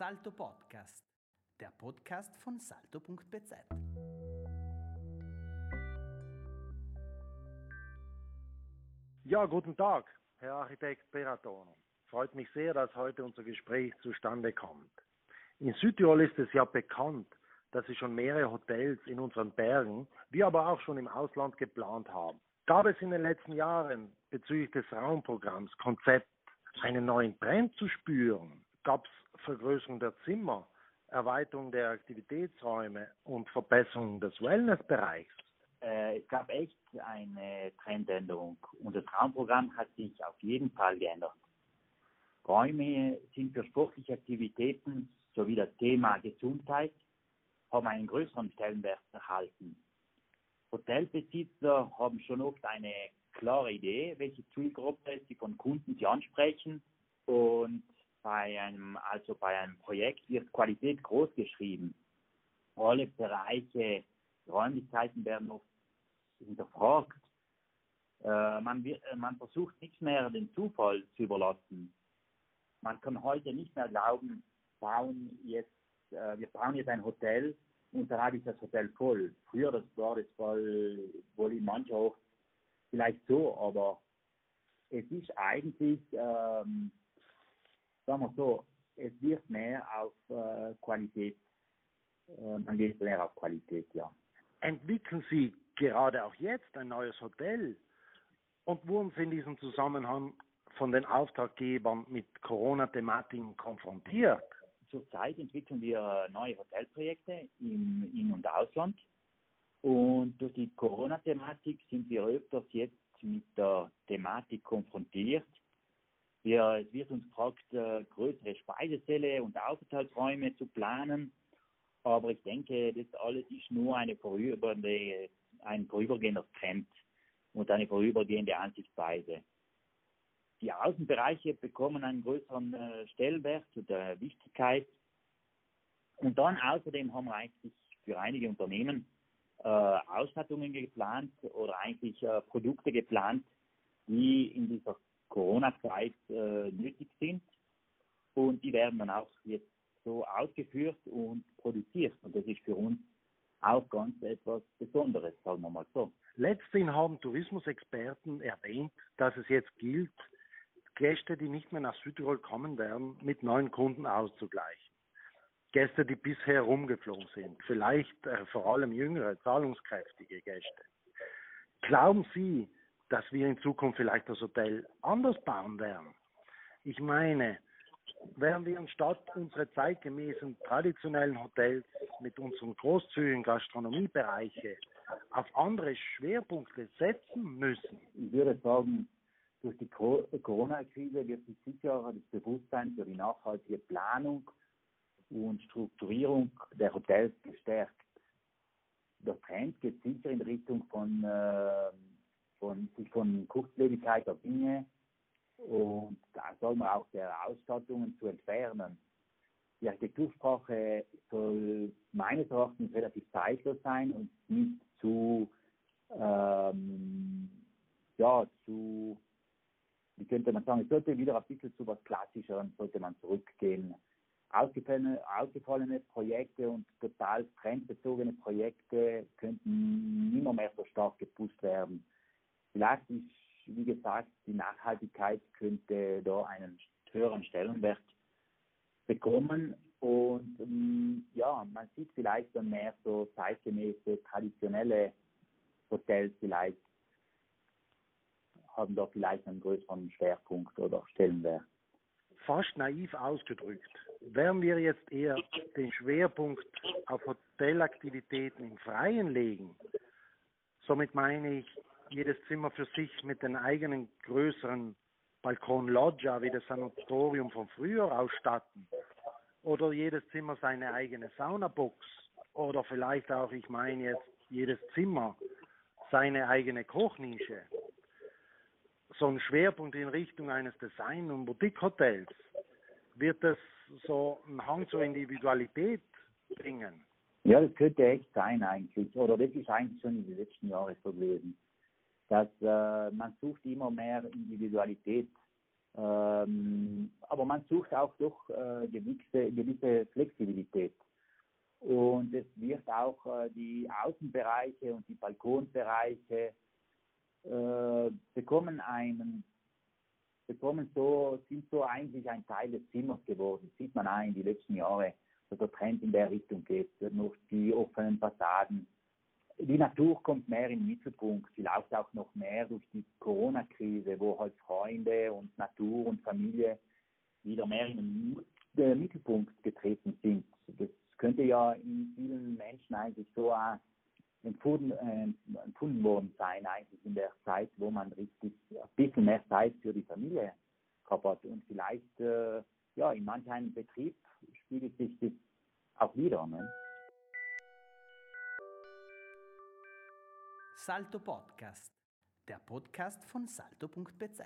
Salto Podcast, der Podcast von salto.bz. Ja, guten Tag, Herr Architekt Beratono. Freut mich sehr, dass heute unser Gespräch zustande kommt. In Südtirol ist es ja bekannt, dass Sie schon mehrere Hotels in unseren Bergen, wie aber auch schon im Ausland geplant haben. Gab es in den letzten Jahren bezüglich des Raumprogramms Konzept einen neuen Trend zu spüren? Gab es Vergrößerung der Zimmer, Erweiterung der Aktivitätsräume und Verbesserung des Wellnessbereichs? Äh, es gab echt eine Trendänderung und das Raumprogramm hat sich auf jeden Fall geändert. Räume sind für sportliche Aktivitäten sowie das Thema Gesundheit haben einen größeren Stellenwert erhalten. Hotelbesitzer haben schon oft eine klare Idee, welche Zielgruppe sie von Kunden sie ansprechen und bei einem, also bei einem Projekt wird Qualität groß geschrieben. Alle Bereiche, Räumlichkeiten werden oft hinterfragt. Äh, man, wird, man versucht nicht mehr den Zufall zu überlassen. Man kann heute nicht mehr glauben, bauen jetzt, äh, wir bauen jetzt ein Hotel und dann habe ich das Hotel voll. Früher das war das voll, wohl in mancher auch vielleicht so, aber es ist eigentlich, ähm, sagen wir so, es wird mehr auf äh, Qualität, äh, man geht mehr auf Qualität, ja. Entwickeln Sie gerade auch jetzt ein neues Hotel? Und wurden Sie in diesem Zusammenhang von den Auftraggebern mit Corona-Thematiken konfrontiert? Zurzeit entwickeln wir neue Hotelprojekte im In- und Ausland. Und durch die Corona-Thematik sind wir öfters jetzt mit der Thematik konfrontiert. Wir, es wird uns gefragt, äh, größere Speisesäle und Aufenthaltsräume zu planen. Aber ich denke, das alles ist nur eine vorübergehende, ein vorübergehender Trend und eine vorübergehende Ansichtsweise. Die Außenbereiche bekommen einen größeren äh, Stellenwert oder Wichtigkeit. Und dann außerdem haben wir eigentlich für einige Unternehmen äh, Ausstattungen geplant oder eigentlich äh, Produkte geplant, die in dieser Corona-Zeit äh, nötig sind. Dann auch jetzt so ausgeführt und produziert. Und das ist für uns auch ganz etwas Besonderes, sagen wir mal so. Letztlich haben Tourismusexperten erwähnt, dass es jetzt gilt, Gäste, die nicht mehr nach Südtirol kommen werden, mit neuen Kunden auszugleichen. Gäste, die bisher herumgeflogen sind, vielleicht äh, vor allem jüngere, zahlungskräftige Gäste. Glauben Sie, dass wir in Zukunft vielleicht das Hotel anders bauen werden? Ich meine, werden wir anstatt unsere zeitgemäßen traditionellen Hotels mit unseren großzügigen Gastronomiebereiche auf andere Schwerpunkte setzen müssen? Ich würde sagen, durch die Corona-Krise wird sich sicher das Bewusstsein für die nachhaltige Planung und Strukturierung der Hotels gestärkt. Der Trend geht sicher in Richtung von, äh, von, von Kurzlebigkeit der Dinge und da soll man auch der Ausstattungen zu entfernen. Die Architektursprache soll meines Erachtens relativ zeitlos sein und nicht zu, ähm, ja, zu, wie könnte man sagen, es sollte wieder ein bisschen zu was Klassischeren, sollte man zurückgehen ausgefallene, ausgefallene Projekte und total trendbezogene Projekte könnten nimmer mehr so stark gepusht werden. Vielleicht ist, wie gesagt, die Nachhaltigkeit könnte da einen höheren Stellenwert bekommen und ähm, ja, man sieht vielleicht dann mehr so zeitgemäße, traditionelle Hotels vielleicht haben da vielleicht einen größeren Schwerpunkt oder Stellenwert fast naiv ausgedrückt, werden wir jetzt eher den Schwerpunkt auf Hotelaktivitäten im Freien legen. Somit meine ich, jedes Zimmer für sich mit den eigenen größeren Balkonloggia wie das Sanatorium von früher ausstatten. Oder jedes Zimmer seine eigene Saunabox. Oder vielleicht auch, ich meine jetzt, jedes Zimmer seine eigene Kochnische so ein Schwerpunkt in Richtung eines Design- und Boutique-Hotels, wird das so einen Hang zur Individualität bringen? Ja, das könnte echt sein eigentlich. Oder das ist eigentlich schon in den letzten Jahren so gewesen. Dass äh, man sucht immer mehr Individualität Ähm, aber man sucht auch doch äh, gewisse, gewisse Flexibilität. Und es wird auch äh, die Außenbereiche und die Balkonbereiche äh, bekommen einen bekommen so, sind so eigentlich ein Teil des Zimmers geworden. Das sieht man auch in den letzten Jahren, dass der Trend in der Richtung geht. Noch die offenen Fassaden. Die Natur kommt mehr in den Mittelpunkt, vielleicht auch noch mehr durch die Corona-Krise, wo halt Freunde und Natur und Familie wieder mehr in den Mittelpunkt getreten sind. Das könnte ja in vielen Menschen eigentlich so auch empfunden, äh, empfunden worden sein, eigentlich in der Zeit, wo man richtig ein bisschen mehr Zeit für die Familie hat. Und vielleicht, äh, ja, in manch einem Betrieb spiegelt sich das auch wieder. Ne? Salto Podcast, der Podcast von salto.bz.